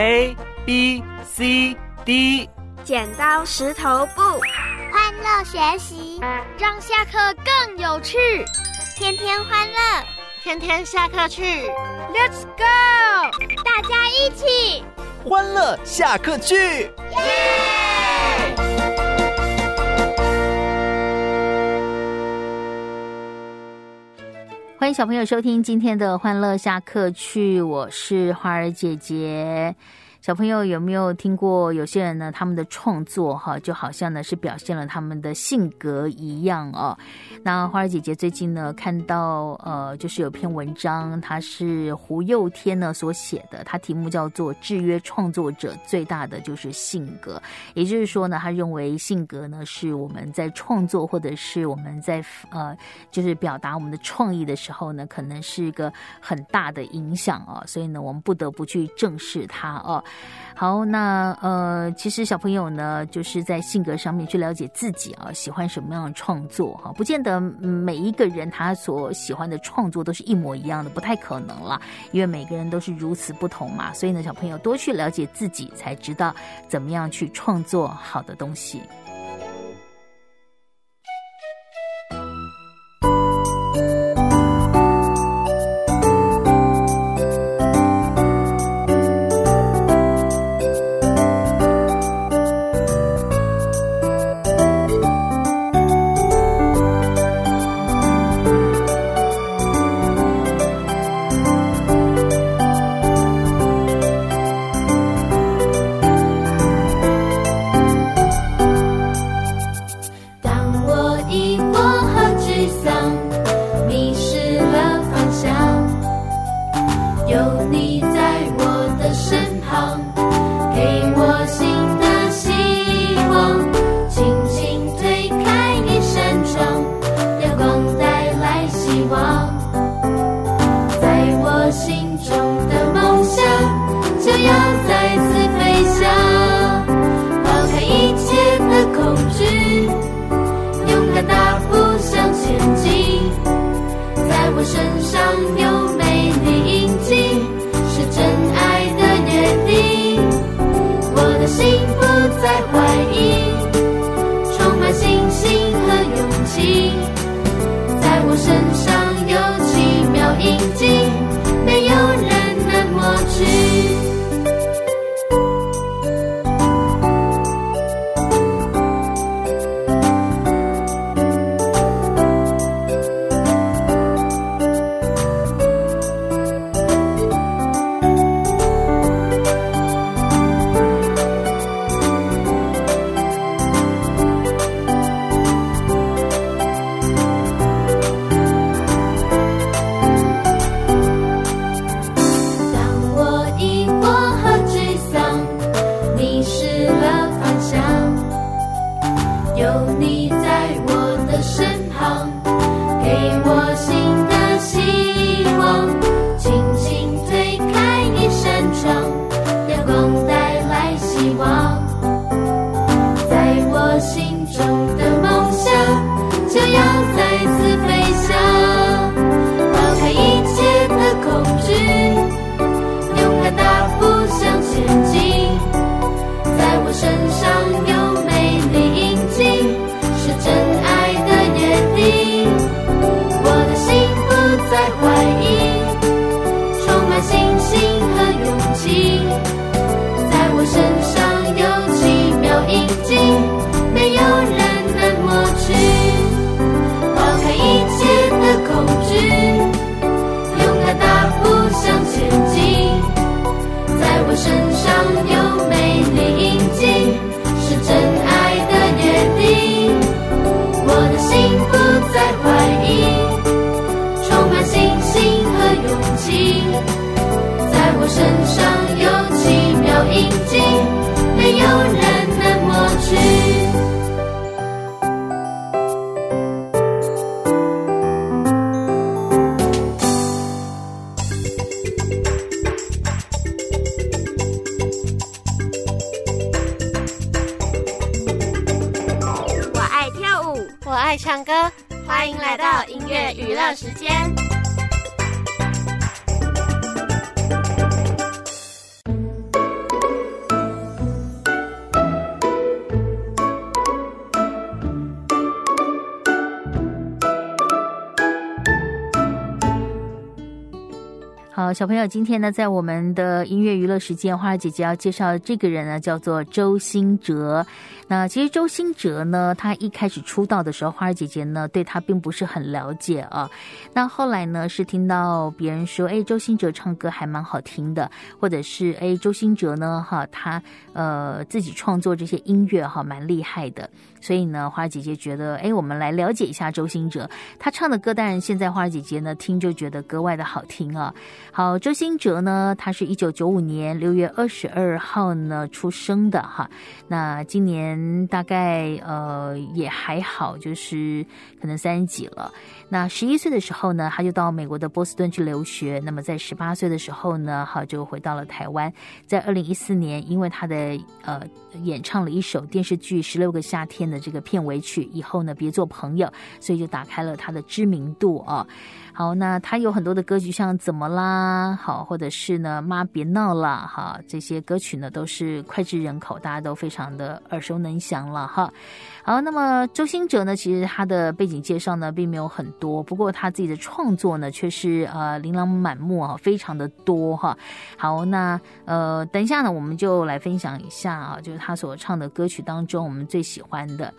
A B C D，剪刀石头布，欢乐学习，让下课更有趣，天天欢乐，天天下课去，Let's go，大家一起。欢乐下课去，耶！小朋友收听今天的欢乐下课去，我是花儿姐姐。小朋友有没有听过？有些人呢，他们的创作哈，就好像呢是表现了他们的性格一样哦。那花儿姐姐最近呢，看到呃，就是有篇文章，它是胡佑天呢所写的，它题目叫做《制约创作者最大的就是性格》，也就是说呢，他认为性格呢是我们在创作或者是我们在呃，就是表达我们的创意的时候呢，可能是一个很大的影响哦。所以呢，我们不得不去正视它哦。好，那呃，其实小朋友呢，就是在性格上面去了解自己啊，喜欢什么样的创作哈，不见得每一个人他所喜欢的创作都是一模一样的，不太可能了，因为每个人都是如此不同嘛，所以呢，小朋友多去了解自己，才知道怎么样去创作好的东西。小朋友，今天呢，在我们的音乐娱乐时间，花儿姐姐要介绍这个人呢，叫做周兴哲。那其实周兴哲呢，他一开始出道的时候，花儿姐姐呢对他并不是很了解啊。那后来呢，是听到别人说，哎，周兴哲唱歌还蛮好听的，或者是哎，周兴哲呢，哈，他呃自己创作这些音乐哈，蛮厉害的。所以呢，花儿姐姐觉得，哎，我们来了解一下周兴哲，他唱的歌，当然现在花儿姐姐呢听就觉得格外的好听啊。好，周兴哲呢，他是一九九五年六月二十二号呢出生的哈。那今年大概呃也还好，就是可能三十几了。那十一岁的时候呢，他就到美国的波士顿去留学。那么在十八岁的时候呢，哈就回到了台湾。在二零一四年，因为他的呃演唱了一首电视剧《十六个夏天》的这个片尾曲，以后呢别做朋友，所以就打开了他的知名度啊。好，那他有很多的歌曲，像怎么啦，好，或者是呢，妈别闹了，哈，这些歌曲呢都是脍炙人口，大家都非常的耳熟能详了，哈。好，那么周兴哲呢，其实他的背景介绍呢并没有很多，不过他自己的创作呢却是呃琳琅满目啊，非常的多哈。好，那呃等一下呢，我们就来分享一下啊，就是他所唱的歌曲当中我们最喜欢的。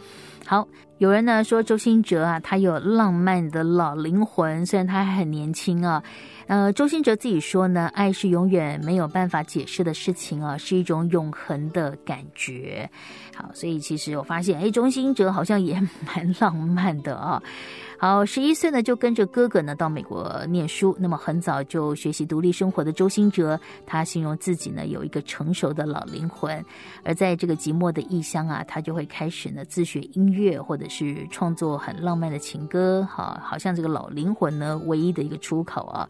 好，有人呢说周星哲啊，他有浪漫的老灵魂，虽然他还很年轻啊。呃，周星哲自己说呢，爱是永远没有办法解释的事情啊，是一种永恒的感觉。好，所以其实我发现，哎，周星哲好像也 蛮浪漫的啊。好，十一岁呢就跟着哥哥呢到美国念书。那么很早就学习独立生活的周星哲，他形容自己呢有一个成熟的老灵魂。而在这个寂寞的异乡啊，他就会开始呢自学音乐，或者是创作很浪漫的情歌。好，好像这个老灵魂呢唯一的一个出口啊。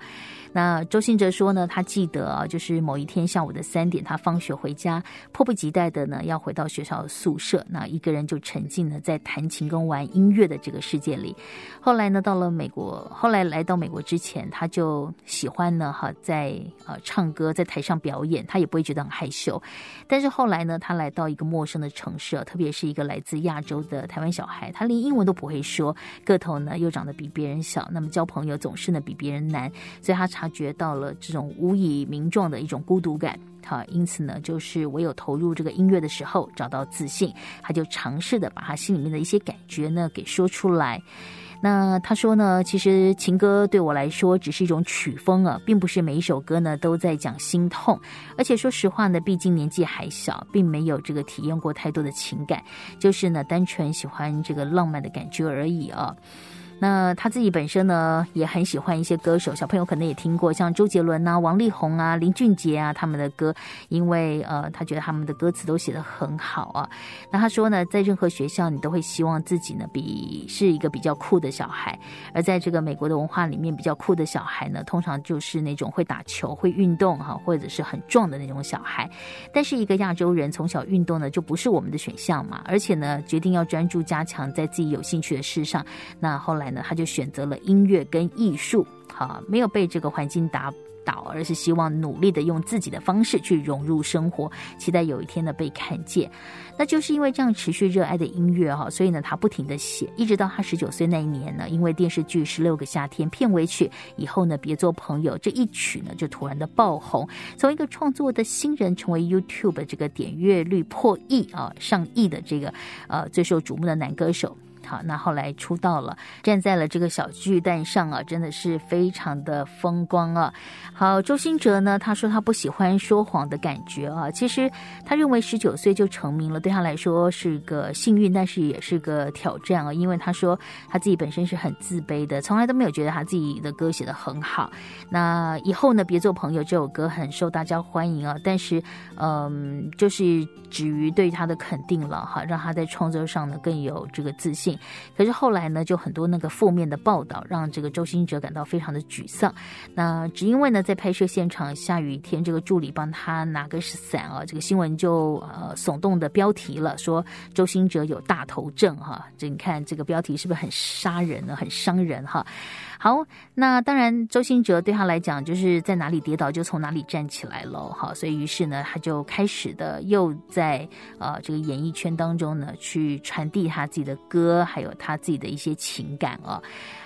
那周信哲说呢，他记得啊，就是某一天下午的三点，他放学回家，迫不及待的呢要回到学校宿舍，那一个人就沉浸了在弹琴跟玩音乐的这个世界里。后来呢，到了美国，后来来到美国之前，他就喜欢呢哈，在呃唱歌，在台上表演，他也不会觉得很害羞。但是后来呢，他来到一个陌生的城市，特别是一个来自亚洲的台湾小孩，他连英文都不会说，个头呢又长得比别人小，那么交朋友总是呢比别人难，所以他察觉到了这种无以名状的一种孤独感，好，因此呢，就是唯有投入这个音乐的时候找到自信，他就尝试的把他心里面的一些感觉呢给说出来。那他说呢，其实情歌对我来说只是一种曲风啊，并不是每一首歌呢都在讲心痛，而且说实话呢，毕竟年纪还小，并没有这个体验过太多的情感，就是呢单纯喜欢这个浪漫的感觉而已啊。那他自己本身呢，也很喜欢一些歌手，小朋友可能也听过，像周杰伦啊、王力宏啊、林俊杰啊他们的歌，因为呃，他觉得他们的歌词都写得很好啊。那他说呢，在任何学校，你都会希望自己呢，比是一个比较酷的小孩。而在这个美国的文化里面，比较酷的小孩呢，通常就是那种会打球、会运动哈，或者是很壮的那种小孩。但是一个亚洲人从小运动呢，就不是我们的选项嘛。而且呢，决定要专注加强在自己有兴趣的事上。那后来。那他就选择了音乐跟艺术，好，没有被这个环境打倒，而是希望努力的用自己的方式去融入生活，期待有一天呢被看见。那就是因为这样持续热爱的音乐哈，所以呢他不停的写，一直到他十九岁那一年呢，因为电视剧《十六个夏天》片尾曲以后呢，别做朋友这一曲呢就突然的爆红，从一个创作的新人成为 YouTube 这个点阅率破亿啊上亿的这个呃最受瞩目的男歌手。好，那后来出道了，站在了这个小巨蛋上啊，真的是非常的风光啊。好，周兴哲呢，他说他不喜欢说谎的感觉啊。其实他认为十九岁就成名了，对他来说是个幸运，但是也是个挑战啊。因为他说他自己本身是很自卑的，从来都没有觉得他自己的歌写得很好。那以后呢，别做朋友这首歌很受大家欢迎啊，但是嗯，就是止于对他的肯定了哈，让他在创作上呢更有这个自信。可是后来呢，就很多那个负面的报道，让这个周星哲感到非常的沮丧。那只因为呢，在拍摄现场下雨天，这个助理帮他拿个伞啊，这个新闻就呃耸动的标题了，说周星哲有大头症哈。这你看这个标题是不是很杀人呢？很伤人哈。好，那当然，周兴哲对他来讲，就是在哪里跌倒就从哪里站起来喽。好，所以于是呢，他就开始的又在呃这个演艺圈当中呢，去传递他自己的歌，还有他自己的一些情感啊。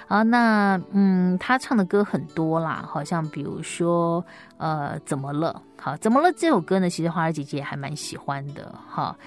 啊，那嗯，他唱的歌很多啦，好像比如说呃，怎么了？好，怎么了？这首歌呢，其实花儿姐姐还蛮喜欢的哈。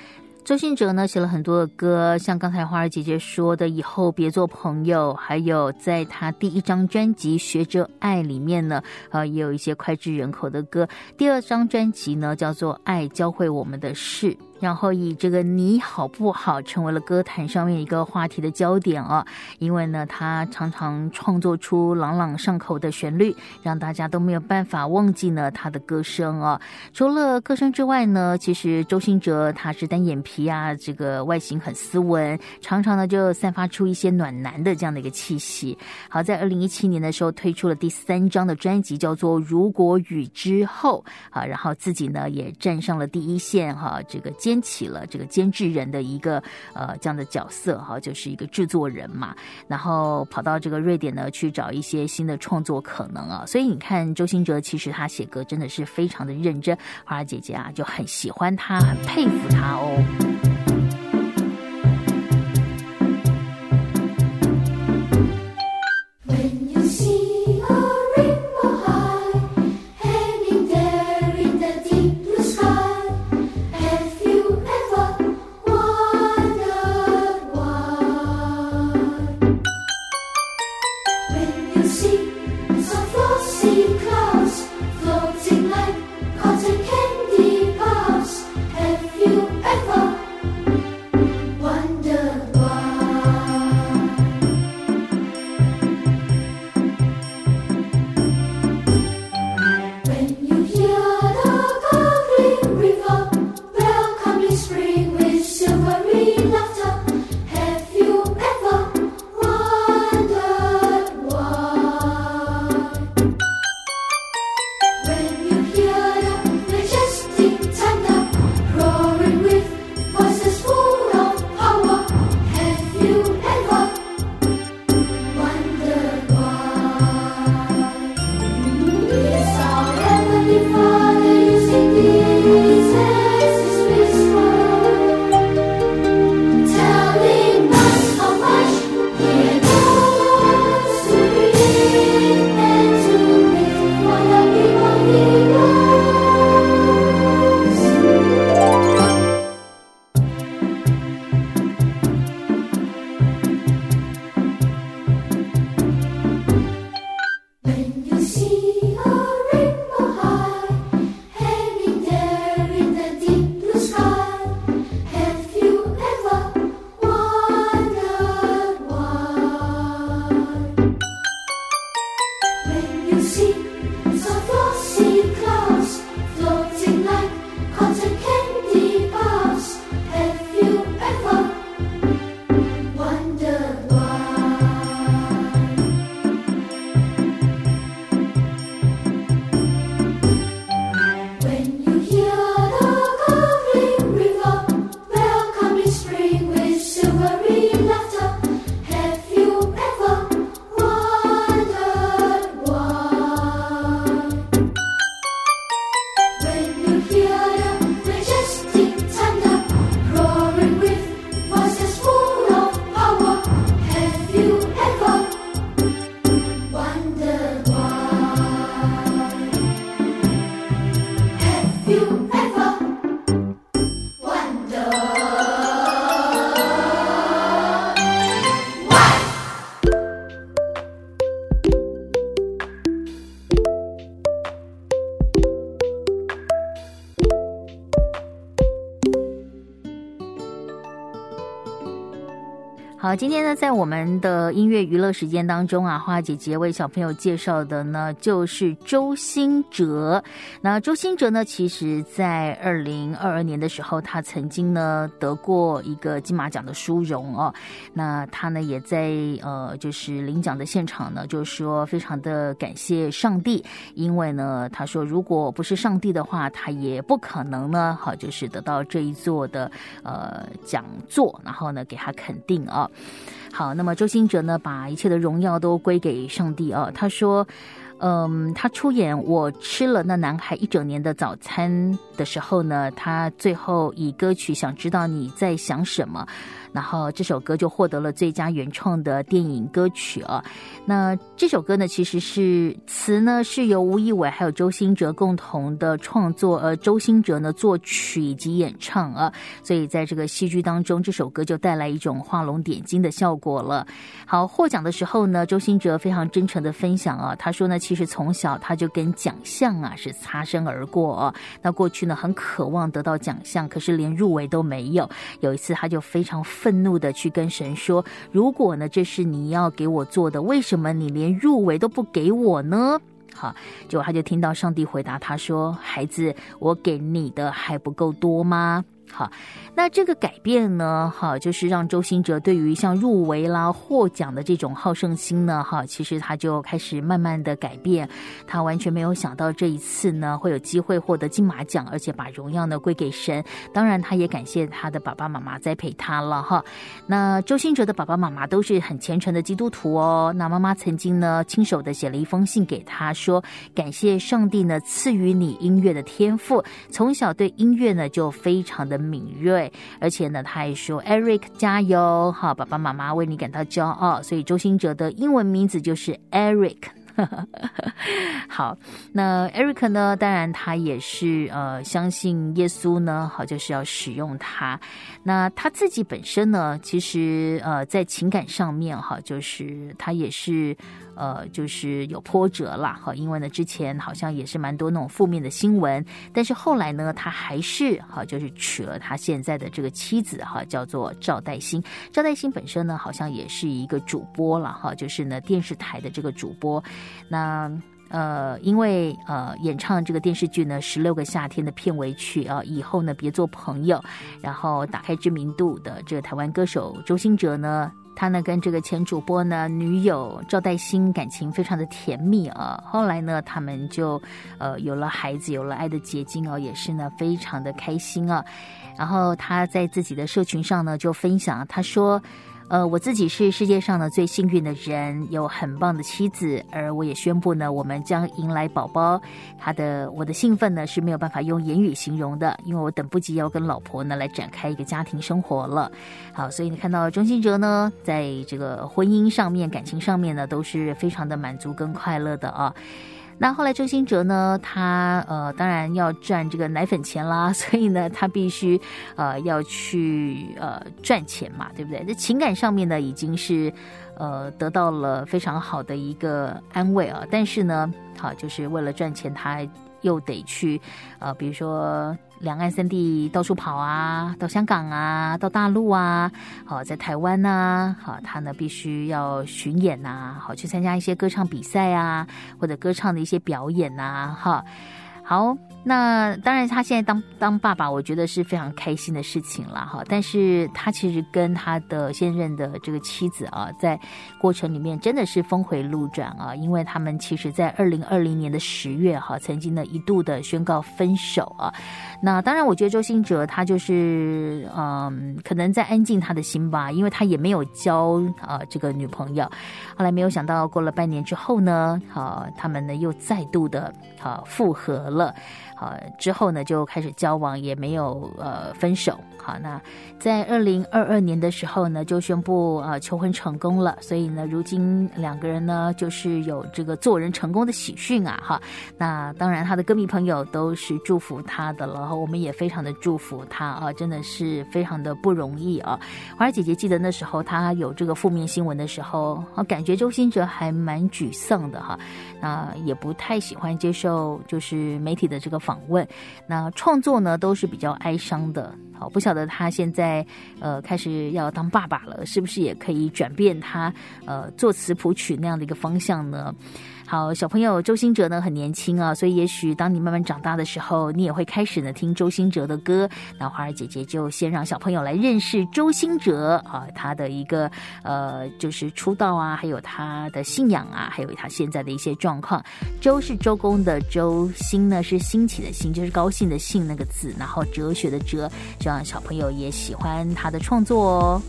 周信哲呢写了很多的歌，像刚才花儿姐姐说的“以后别做朋友”，还有在他第一张专辑《学着爱》里面呢，呃，也有一些脍炙人口的歌。第二张专辑呢叫做《爱教会我们的事》。然后以这个你好不好成为了歌坛上面一个话题的焦点啊，因为呢，他常常创作出朗朗上口的旋律，让大家都没有办法忘记呢他的歌声啊。除了歌声之外呢，其实周兴哲他是单眼皮啊，这个外形很斯文，常常呢就散发出一些暖男的这样的一个气息。好，在二零一七年的时候推出了第三张的专辑，叫做《如果雨之后》啊，然后自己呢也站上了第一线哈，这个。编起了这个监制人的一个呃这样的角色哈，就是一个制作人嘛，然后跑到这个瑞典呢去找一些新的创作可能啊，所以你看周星哲其实他写歌真的是非常的认真，花姐姐啊就很喜欢他，很佩服他哦。好，今天呢，在我们的音乐娱乐时间当中啊，花姐姐为小朋友介绍的呢，就是周兴哲。那周兴哲呢，其实在二零二二年的时候，他曾经呢得过一个金马奖的殊荣哦。那他呢，也在呃，就是领奖的现场呢，就说非常的感谢上帝，因为呢，他说如果不是上帝的话，他也不可能呢，好，就是得到这一座的呃讲座，然后呢，给他肯定。啊。好，那么周星哲呢，把一切的荣耀都归给上帝啊。他说。嗯，他出演《我吃了那男孩一整年的早餐》的时候呢，他最后以歌曲《想知道你在想什么》。然后这首歌就获得了最佳原创的电影歌曲啊。那这首歌呢，其实是词呢是由吴亦伟还有周兴哲共同的创作，呃周兴哲呢作曲以及演唱啊。所以在这个戏剧当中，这首歌就带来一种画龙点睛的效果了。好，获奖的时候呢，周兴哲非常真诚的分享啊，他说呢，其实从小他就跟奖项啊是擦身而过啊。那过去呢很渴望得到奖项，可是连入围都没有。有一次他就非常。愤愤怒的去跟神说：“如果呢，这是你要给我做的，为什么你连入围都不给我呢？”好，结果他就听到上帝回答他说：“孩子，我给你的还不够多吗？”好。那这个改变呢，哈，就是让周星哲对于像入围啦、获奖的这种好胜心呢，哈，其实他就开始慢慢的改变。他完全没有想到这一次呢会有机会获得金马奖，而且把荣耀呢归给神。当然，他也感谢他的爸爸妈妈栽培他了，哈。那周星哲的爸爸妈妈都是很虔诚的基督徒哦。那妈妈曾经呢亲手的写了一封信给他说，感谢上帝呢赐予你音乐的天赋，从小对音乐呢就非常的敏锐。而且呢，他还说：“Eric 加油，哈，爸爸妈妈为你感到骄傲。”所以周星哲的英文名字就是 Eric。好，那 Eric 呢？当然他也是呃，相信耶稣呢，好就是要使用他。那他自己本身呢，其实呃，在情感上面哈，就是他也是。呃，就是有波折了，哈，因为呢，之前好像也是蛮多那种负面的新闻，但是后来呢，他还是哈，就是娶了他现在的这个妻子哈，叫做赵黛欣。赵黛欣本身呢，好像也是一个主播了哈，就是呢电视台的这个主播。那呃，因为呃演唱这个电视剧呢《十六个夏天》的片尾曲啊，以后呢别做朋友，然后打开知名度的这个台湾歌手周兴哲呢。他呢跟这个前主播呢女友赵黛欣感情非常的甜蜜啊，后来呢他们就呃有了孩子，有了爱的结晶哦，也是呢非常的开心啊。然后他在自己的社群上呢就分享，他说。呃，我自己是世界上的最幸运的人，有很棒的妻子，而我也宣布呢，我们将迎来宝宝。他的我的兴奋呢是没有办法用言语形容的，因为我等不及要跟老婆呢来展开一个家庭生活了。好，所以你看到钟欣哲呢，在这个婚姻上面、感情上面呢，都是非常的满足跟快乐的啊。那后来周星哲呢，他呃当然要赚这个奶粉钱啦，所以呢他必须呃要去呃赚钱嘛，对不对？这情感上面呢已经是呃得到了非常好的一个安慰啊，但是呢，好就是为了赚钱，他又得去呃比如说。两岸三地到处跑啊，到香港啊，到大陆啊，好在台湾呐，好他呢必须要巡演呐，好去参加一些歌唱比赛啊，或者歌唱的一些表演呐，哈，好。那当然，他现在当当爸爸，我觉得是非常开心的事情了哈。但是他其实跟他的现任的这个妻子啊，在过程里面真的是峰回路转啊，因为他们其实在二零二零年的十月哈，曾经呢一度的宣告分手啊。那当然，我觉得周星哲他就是嗯，可能在安静他的心吧，因为他也没有交啊这个女朋友。后来没有想到，过了半年之后呢，好他们呢又再度的好复合了。好，之后呢就开始交往，也没有呃分手。好，那在二零二二年的时候呢，就宣布啊求婚成功了。所以呢，如今两个人呢就是有这个做人成功的喜讯啊！哈，那当然他的歌迷朋友都是祝福他的了，我们也非常的祝福他啊，真的是非常的不容易啊。华儿姐姐记得那时候他有这个负面新闻的时候，啊，感觉周星哲还蛮沮丧的哈，那也不太喜欢接受就是媒体的这个访问，那创作呢都是比较哀伤的。好，不晓得他现在呃开始要当爸爸了，是不是也可以转变他呃作词谱曲那样的一个方向呢？好，小朋友周星哲呢很年轻啊。所以也许当你慢慢长大的时候，你也会开始呢听周星哲的歌。那花儿姐姐就先让小朋友来认识周星哲啊，他的一个呃就是出道啊，还有他的信仰啊，还有他现在的一些状况。周是周公的，周兴呢是兴起的兴，就是高兴的兴。那个字，然后哲学的哲，希望小朋友也喜欢他的创作哦。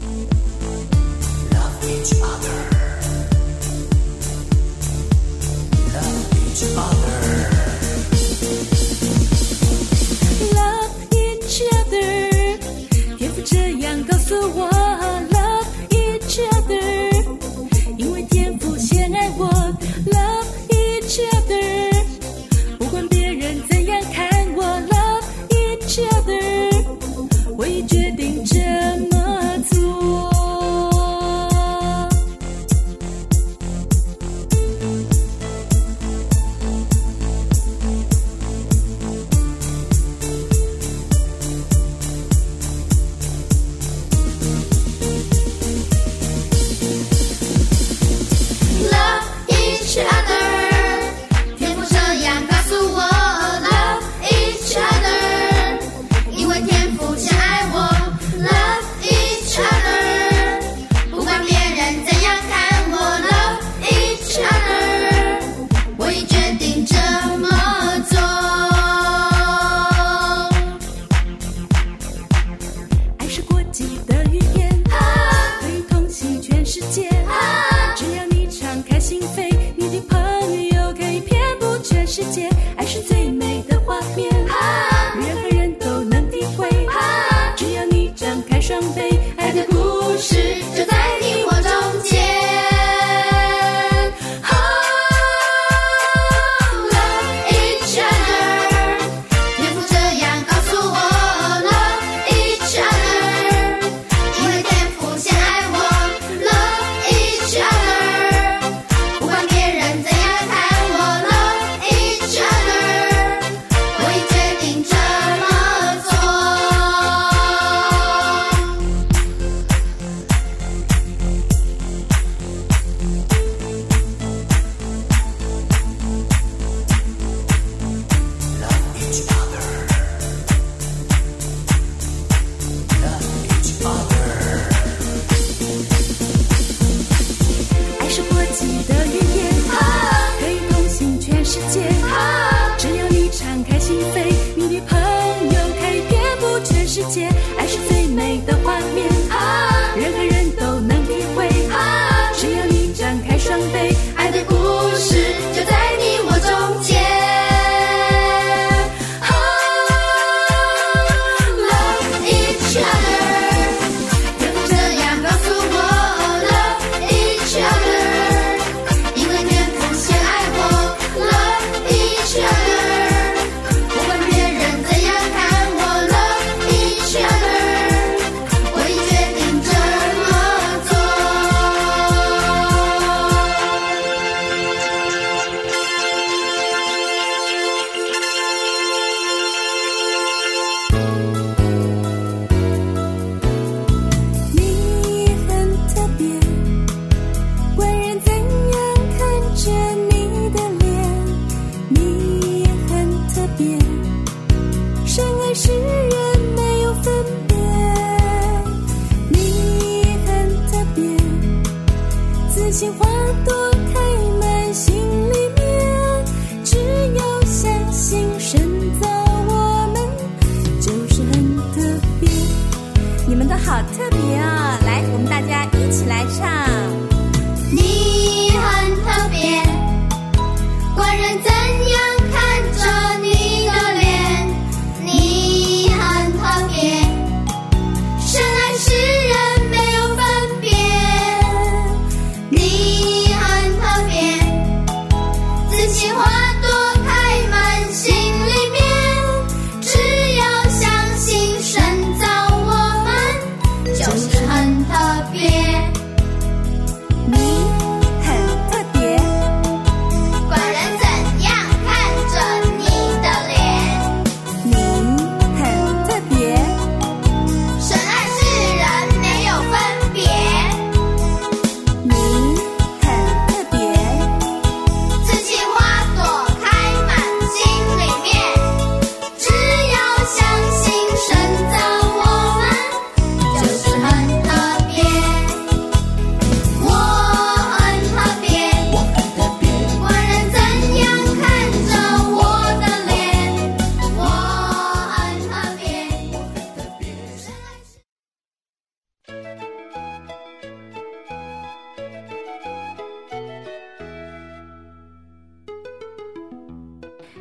love each other 也不这样告诉我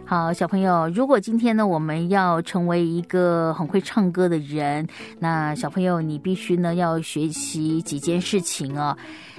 好，小朋友，如果今天呢，我们要成为一个很会唱歌的人，那小朋友你必须呢要学习几件事情啊。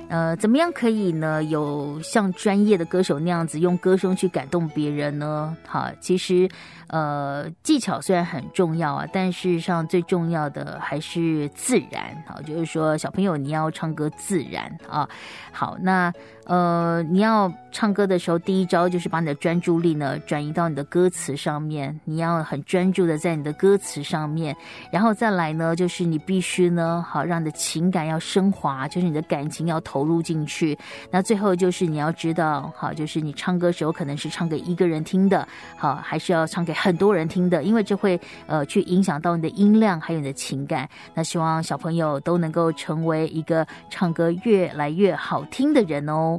呃，怎么样可以呢？有像专业的歌手那样子用歌声去感动别人呢？好，其实呃，技巧虽然很重要啊，但事实上最重要的还是自然。好，就是说小朋友你要唱歌自然啊。好，那。呃，你要唱歌的时候，第一招就是把你的专注力呢转移到你的歌词上面。你要很专注的在你的歌词上面，然后再来呢，就是你必须呢，好让你的情感要升华，就是你的感情要投入进去。那最后就是你要知道，好，就是你唱歌时候可能是唱给一个人听的，好，还是要唱给很多人听的，因为这会呃去影响到你的音量还有你的情感。那希望小朋友都能够成为一个唱歌越来越好听的人哦。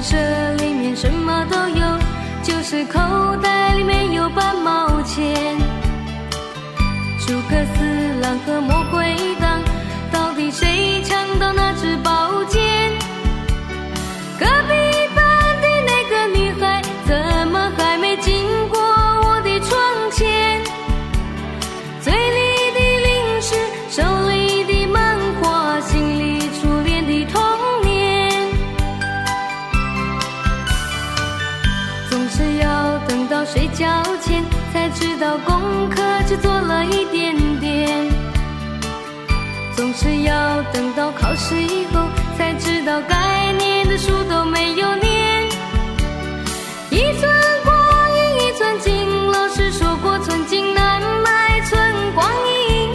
这里面什么都有，就是口袋里没有半毛钱。诸葛四郎和魔鬼要等到考试以后，才知道该念的书都没有念。一寸光阴一寸金，老师说过寸金难买寸光阴。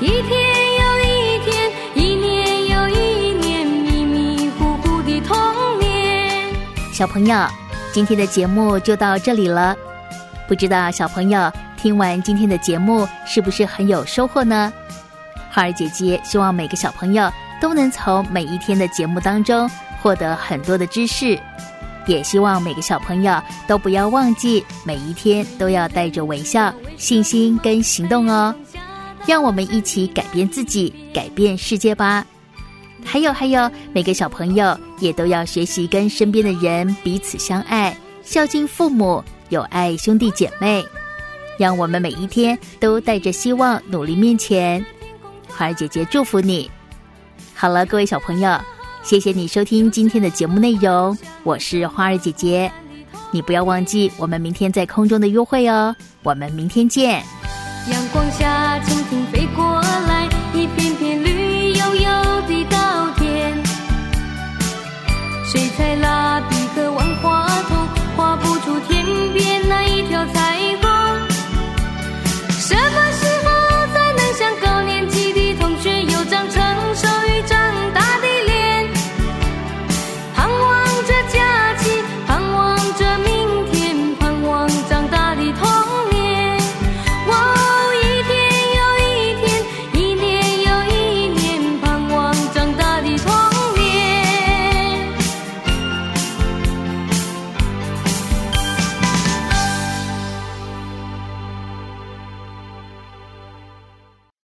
一天又一天，一年又一年，迷迷糊糊的童年。小朋友，今天的节目就到这里了。不知道小朋友听完今天的节目是不是很有收获呢？花儿姐姐希望每个小朋友都能从每一天的节目当中获得很多的知识，也希望每个小朋友都不要忘记每一天都要带着微笑、信心跟行动哦。让我们一起改变自己，改变世界吧。还有还有，每个小朋友也都要学习跟身边的人彼此相爱，孝敬父母，友爱兄弟姐妹。让我们每一天都带着希望努力面前。花儿姐姐祝福你。好了，各位小朋友，谢谢你收听今天的节目内容，我是花儿姐姐。你不要忘记我们明天在空中的约会哦，我们明天见。阳光下，